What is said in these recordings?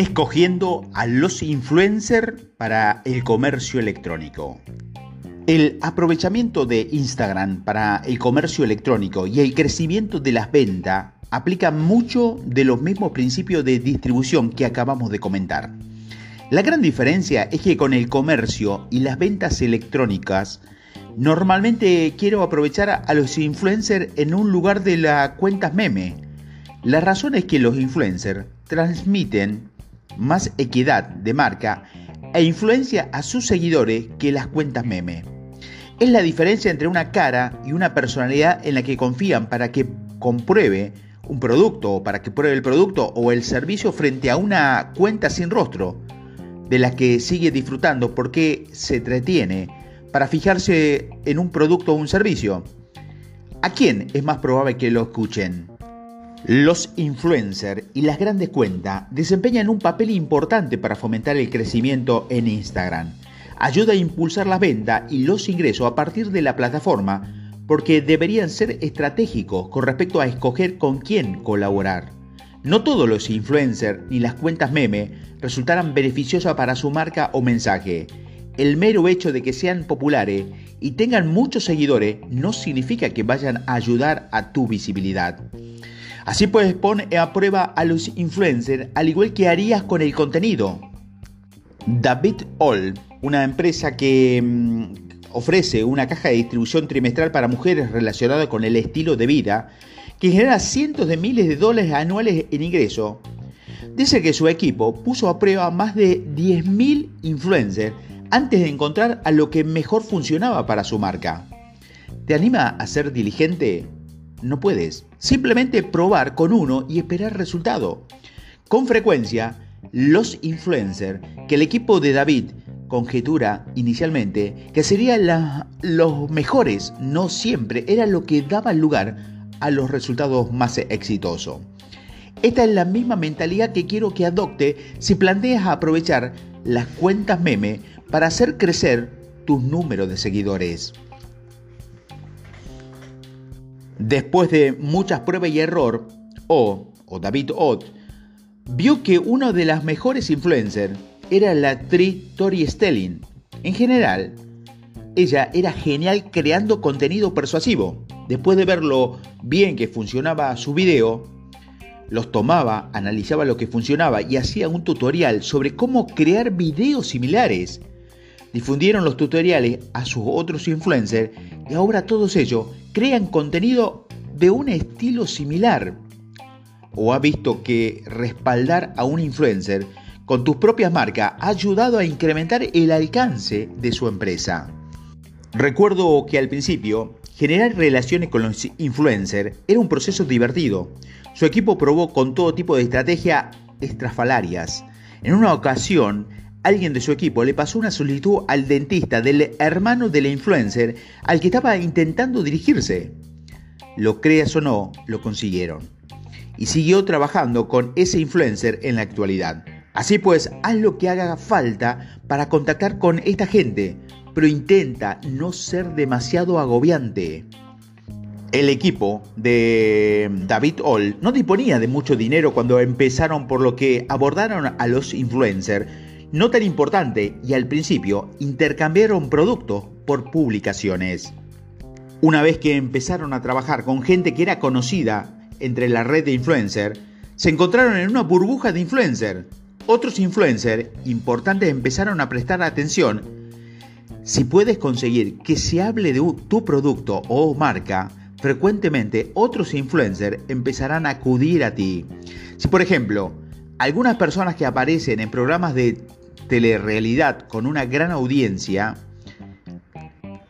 Escogiendo a los influencers para el comercio electrónico. El aprovechamiento de Instagram para el comercio electrónico y el crecimiento de las ventas aplica mucho de los mismos principios de distribución que acabamos de comentar. La gran diferencia es que con el comercio y las ventas electrónicas, normalmente quiero aprovechar a los influencers en un lugar de las cuentas meme. La razón es que los influencers transmiten más equidad de marca e influencia a sus seguidores que las cuentas meme. Es la diferencia entre una cara y una personalidad en la que confían para que compruebe un producto o para que pruebe el producto o el servicio frente a una cuenta sin rostro, de la que sigue disfrutando porque se entretiene para fijarse en un producto o un servicio. ¿A quién es más probable que lo escuchen? Los influencers y las grandes cuentas desempeñan un papel importante para fomentar el crecimiento en Instagram. Ayuda a impulsar la venta y los ingresos a partir de la plataforma porque deberían ser estratégicos con respecto a escoger con quién colaborar. No todos los influencers ni las cuentas meme resultarán beneficiosas para su marca o mensaje. El mero hecho de que sean populares y tengan muchos seguidores no significa que vayan a ayudar a tu visibilidad. Así pues, pon a prueba a los influencers al igual que harías con el contenido. David All, una empresa que mm, ofrece una caja de distribución trimestral para mujeres relacionada con el estilo de vida, que genera cientos de miles de dólares anuales en ingreso, dice que su equipo puso a prueba más de 10.000 influencers antes de encontrar a lo que mejor funcionaba para su marca. ¿Te anima a ser diligente? No puedes. Simplemente probar con uno y esperar resultado. Con frecuencia, los influencers que el equipo de David conjetura inicialmente que serían los mejores, no siempre era lo que daba lugar a los resultados más exitosos. Esta es la misma mentalidad que quiero que adopte si planteas aprovechar las cuentas meme para hacer crecer tus números de seguidores. Después de muchas pruebas y error, O, o David Ott, vio que una de las mejores influencers era la actriz Tori Stelling. En general, ella era genial creando contenido persuasivo. Después de ver lo bien que funcionaba su video, los tomaba, analizaba lo que funcionaba y hacía un tutorial sobre cómo crear videos similares. Difundieron los tutoriales a sus otros influencers y ahora todos ellos crean contenido de un estilo similar. ¿O ha visto que respaldar a un influencer con tus propias marcas ha ayudado a incrementar el alcance de su empresa? Recuerdo que al principio generar relaciones con los influencers era un proceso divertido. Su equipo probó con todo tipo de estrategias estrafalarias. En una ocasión, alguien de su equipo le pasó una solicitud al dentista del hermano de influencer al que estaba intentando dirigirse. Lo creas o no, lo consiguieron. Y siguió trabajando con ese influencer en la actualidad. Así pues, haz lo que haga falta para contactar con esta gente, pero intenta no ser demasiado agobiante. El equipo de David All no disponía de mucho dinero cuando empezaron por lo que abordaron a los influencers no tan importante y al principio intercambiaron productos por publicaciones. Una vez que empezaron a trabajar con gente que era conocida entre la red de influencers, se encontraron en una burbuja de influencers. Otros influencers importantes empezaron a prestar atención. Si puedes conseguir que se hable de tu producto o marca, frecuentemente otros influencers empezarán a acudir a ti. Si por ejemplo, algunas personas que aparecen en programas de telerrealidad con una gran audiencia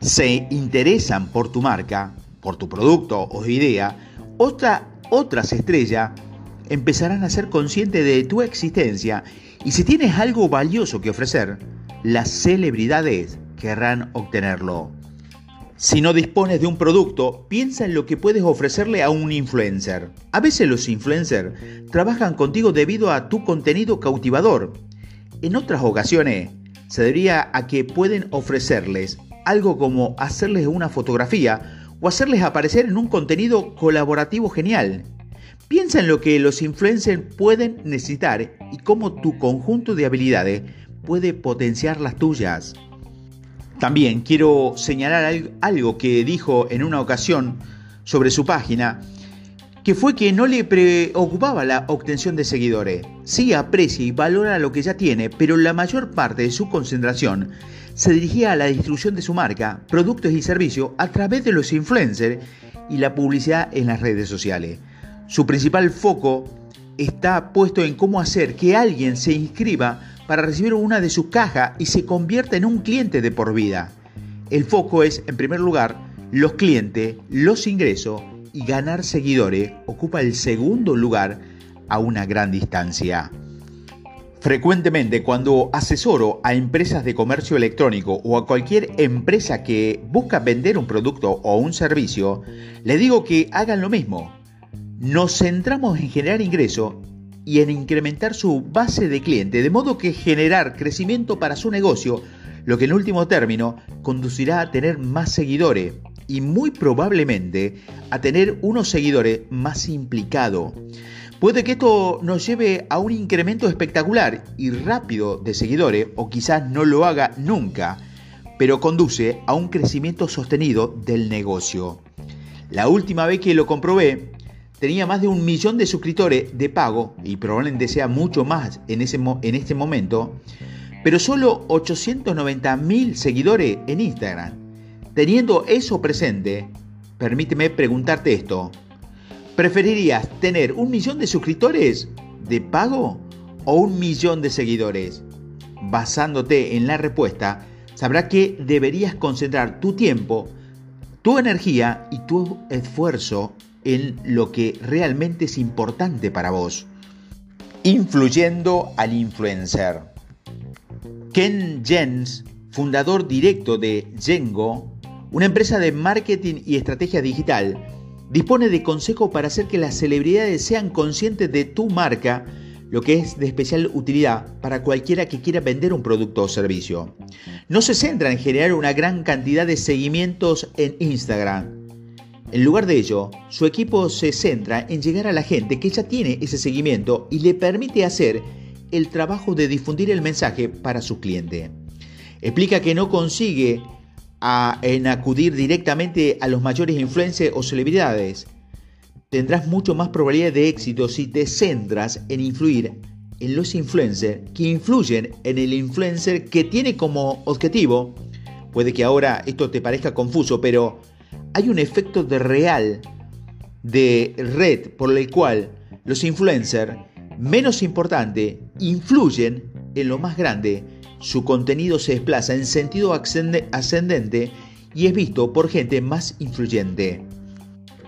se interesan por tu marca, por tu producto o idea, otra, otras estrellas empezarán a ser conscientes de tu existencia y si tienes algo valioso que ofrecer, las celebridades querrán obtenerlo. Si no dispones de un producto, piensa en lo que puedes ofrecerle a un influencer. A veces los influencers trabajan contigo debido a tu contenido cautivador en otras ocasiones se debería a que pueden ofrecerles algo como hacerles una fotografía o hacerles aparecer en un contenido colaborativo genial. Piensa en lo que los influencers pueden necesitar y cómo tu conjunto de habilidades puede potenciar las tuyas. También quiero señalar algo que dijo en una ocasión sobre su página, que fue que no le preocupaba la obtención de seguidores. Sí aprecia y valora lo que ya tiene, pero la mayor parte de su concentración se dirigía a la distribución de su marca, productos y servicios a través de los influencers y la publicidad en las redes sociales. Su principal foco está puesto en cómo hacer que alguien se inscriba para recibir una de sus cajas y se convierta en un cliente de por vida. El foco es, en primer lugar, los clientes, los ingresos y ganar seguidores ocupa el segundo lugar a una gran distancia. Frecuentemente cuando asesoro a empresas de comercio electrónico o a cualquier empresa que busca vender un producto o un servicio, le digo que hagan lo mismo. Nos centramos en generar ingreso y en incrementar su base de clientes, de modo que generar crecimiento para su negocio, lo que en último término conducirá a tener más seguidores y muy probablemente a tener unos seguidores más implicados. Puede que esto nos lleve a un incremento espectacular y rápido de seguidores, o quizás no lo haga nunca, pero conduce a un crecimiento sostenido del negocio. La última vez que lo comprobé, tenía más de un millón de suscriptores de pago, y probablemente sea mucho más en, ese, en este momento, pero solo 890 mil seguidores en Instagram. Teniendo eso presente, permíteme preguntarte esto. ¿Preferirías tener un millón de suscriptores de pago o un millón de seguidores? Basándote en la respuesta, sabrás que deberías concentrar tu tiempo, tu energía y tu esfuerzo en lo que realmente es importante para vos. Influyendo al influencer. Ken Jens, fundador directo de Jengo, una empresa de marketing y estrategia digital, Dispone de consejos para hacer que las celebridades sean conscientes de tu marca, lo que es de especial utilidad para cualquiera que quiera vender un producto o servicio. No se centra en generar una gran cantidad de seguimientos en Instagram. En lugar de ello, su equipo se centra en llegar a la gente que ya tiene ese seguimiento y le permite hacer el trabajo de difundir el mensaje para su cliente. Explica que no consigue en acudir directamente a los mayores influencers o celebridades. Tendrás mucho más probabilidad de éxito si te centras en influir en los influencers que influyen en el influencer que tiene como objetivo. Puede que ahora esto te parezca confuso, pero hay un efecto de real de red por el cual los influencers menos importantes influyen en lo más grande su contenido se desplaza en sentido ascendente y es visto por gente más influyente.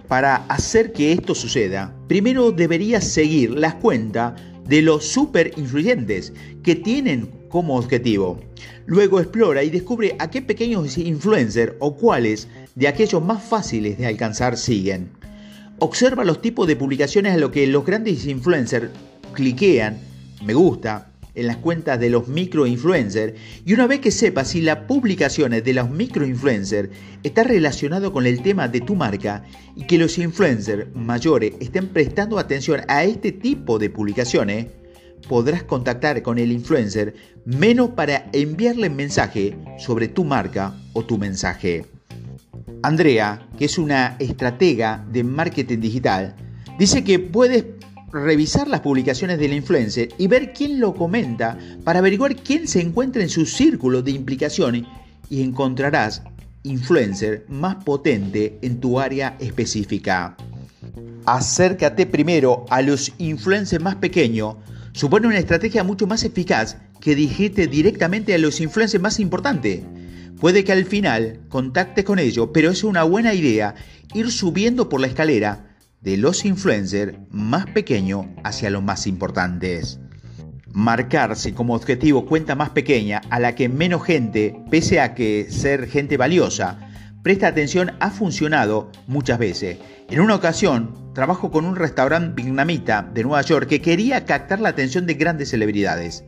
Para hacer que esto suceda, primero deberías seguir las cuentas de los super influyentes que tienen como objetivo. Luego explora y descubre a qué pequeños influencers o cuáles de aquellos más fáciles de alcanzar siguen. Observa los tipos de publicaciones a lo que los grandes influencers cliquean, me gusta, en las cuentas de los microinfluencers y una vez que sepas si las publicaciones de los microinfluencers está relacionado con el tema de tu marca y que los influencers mayores estén prestando atención a este tipo de publicaciones, podrás contactar con el influencer menos para enviarle mensaje sobre tu marca o tu mensaje. Andrea, que es una estratega de marketing digital, dice que puedes revisar las publicaciones del influencer y ver quién lo comenta para averiguar quién se encuentra en su círculo de implicaciones y encontrarás influencer más potente en tu área específica. Acércate primero a los influencers más pequeños. Supone una estrategia mucho más eficaz que dirigirte directamente a los influencers más importantes. Puede que al final contactes con ellos, pero es una buena idea ir subiendo por la escalera de los influencers más pequeños hacia los más importantes. Marcarse como objetivo cuenta más pequeña a la que menos gente, pese a que ser gente valiosa, presta atención ha funcionado muchas veces. En una ocasión, trabajo con un restaurante vietnamita de Nueva York que quería captar la atención de grandes celebridades.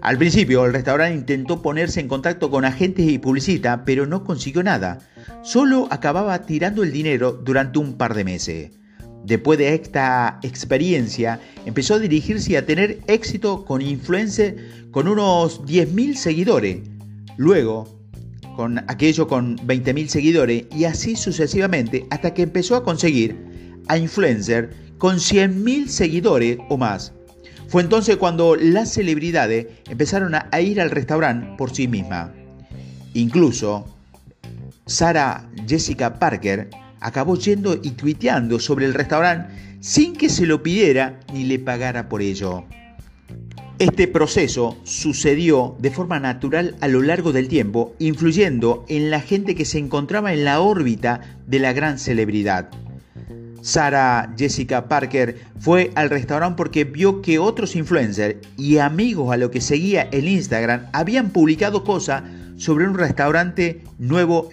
Al principio, el restaurante intentó ponerse en contacto con agentes y publicistas, pero no consiguió nada. Solo acababa tirando el dinero durante un par de meses. Después de esta experiencia, empezó a dirigirse y a tener éxito con influencers con unos 10.000 seguidores. Luego, con aquello con 20.000 seguidores y así sucesivamente hasta que empezó a conseguir a influencer con 100.000 seguidores o más. Fue entonces cuando las celebridades empezaron a ir al restaurante por sí misma. Incluso Sara Jessica Parker acabó yendo y tuiteando sobre el restaurante sin que se lo pidiera ni le pagara por ello. Este proceso sucedió de forma natural a lo largo del tiempo, influyendo en la gente que se encontraba en la órbita de la gran celebridad. Sara Jessica Parker fue al restaurante porque vio que otros influencers y amigos a lo que seguía en Instagram habían publicado cosas sobre un restaurante nuevo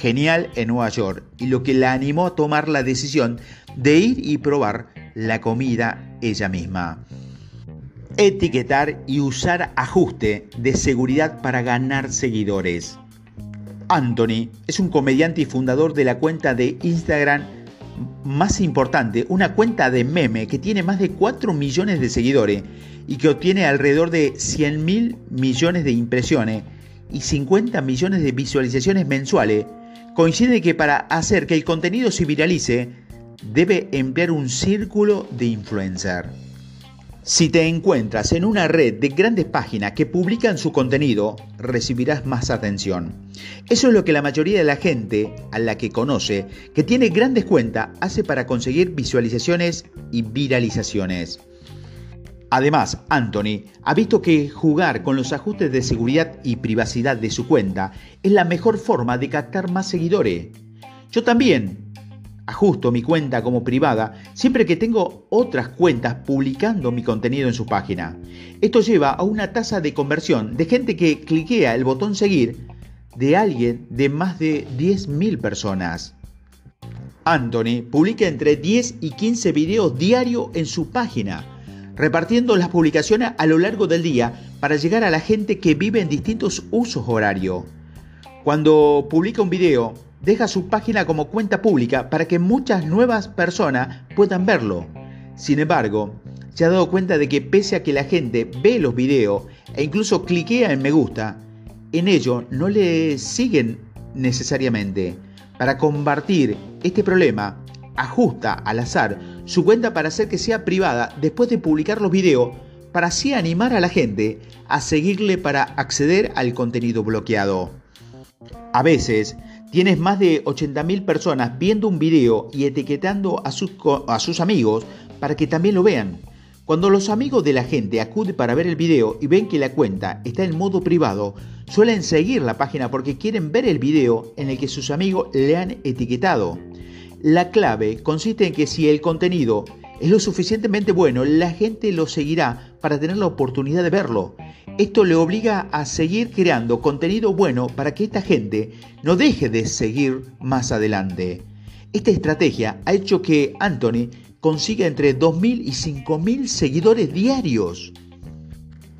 genial en Nueva York y lo que la animó a tomar la decisión de ir y probar la comida ella misma. Etiquetar y usar ajuste de seguridad para ganar seguidores. Anthony es un comediante y fundador de la cuenta de Instagram más importante, una cuenta de meme que tiene más de 4 millones de seguidores y que obtiene alrededor de 100 mil millones de impresiones y 50 millones de visualizaciones mensuales, coincide que para hacer que el contenido se viralice, debe emplear un círculo de influencer. Si te encuentras en una red de grandes páginas que publican su contenido, recibirás más atención. Eso es lo que la mayoría de la gente a la que conoce, que tiene grandes cuentas, hace para conseguir visualizaciones y viralizaciones. Además, Anthony ha visto que jugar con los ajustes de seguridad y privacidad de su cuenta es la mejor forma de captar más seguidores. Yo también ajusto mi cuenta como privada siempre que tengo otras cuentas publicando mi contenido en su página. Esto lleva a una tasa de conversión de gente que cliquea el botón seguir de alguien de más de 10.000 personas. Anthony publica entre 10 y 15 videos diarios en su página, repartiendo las publicaciones a lo largo del día para llegar a la gente que vive en distintos usos horarios. Cuando publica un video, deja su página como cuenta pública para que muchas nuevas personas puedan verlo. Sin embargo, se ha dado cuenta de que pese a que la gente ve los videos e incluso cliquea en me gusta, en ello no le siguen necesariamente. Para combatir este problema, ajusta al azar su cuenta para hacer que sea privada después de publicar los videos para así animar a la gente a seguirle para acceder al contenido bloqueado. A veces tienes más de 80.000 personas viendo un video y etiquetando a sus, a sus amigos para que también lo vean. Cuando los amigos de la gente acuden para ver el video y ven que la cuenta está en modo privado, suelen seguir la página porque quieren ver el video en el que sus amigos le han etiquetado. La clave consiste en que si el contenido es lo suficientemente bueno, la gente lo seguirá para tener la oportunidad de verlo. Esto le obliga a seguir creando contenido bueno para que esta gente no deje de seguir más adelante. Esta estrategia ha hecho que Anthony consiga entre 2.000 y 5.000 seguidores diarios.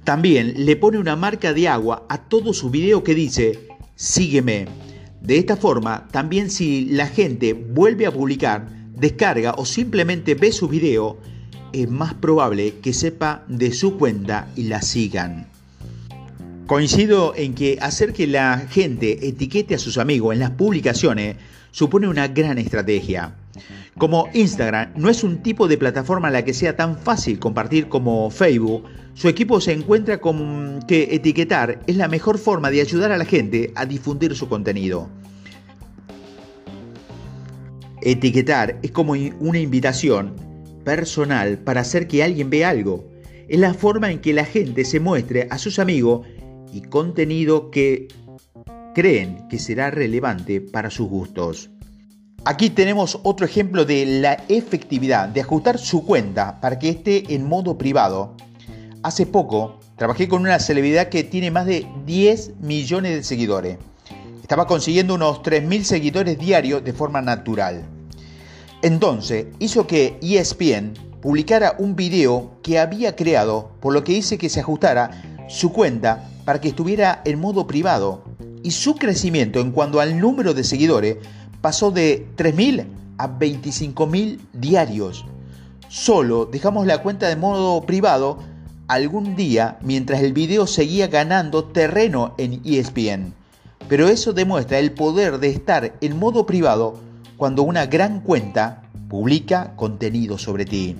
También le pone una marca de agua a todo su video que dice, sígueme. De esta forma, también si la gente vuelve a publicar, descarga o simplemente ve su video, es más probable que sepa de su cuenta y la sigan. Coincido en que hacer que la gente etiquete a sus amigos en las publicaciones supone una gran estrategia. Como Instagram no es un tipo de plataforma a la que sea tan fácil compartir como Facebook, su equipo se encuentra con que etiquetar es la mejor forma de ayudar a la gente a difundir su contenido. Etiquetar es como una invitación personal para hacer que alguien vea algo. Es la forma en que la gente se muestre a sus amigos y contenido que creen que será relevante para sus gustos. Aquí tenemos otro ejemplo de la efectividad de ajustar su cuenta para que esté en modo privado. Hace poco trabajé con una celebridad que tiene más de 10 millones de seguidores. Estaba consiguiendo unos 3.000 seguidores diarios de forma natural. Entonces hizo que ESPN publicara un video que había creado, por lo que hice que se ajustara su cuenta para que estuviera en modo privado y su crecimiento en cuanto al número de seguidores pasó de 3.000 a 25.000 diarios. Solo dejamos la cuenta de modo privado algún día mientras el video seguía ganando terreno en ESPN. Pero eso demuestra el poder de estar en modo privado cuando una gran cuenta publica contenido sobre ti.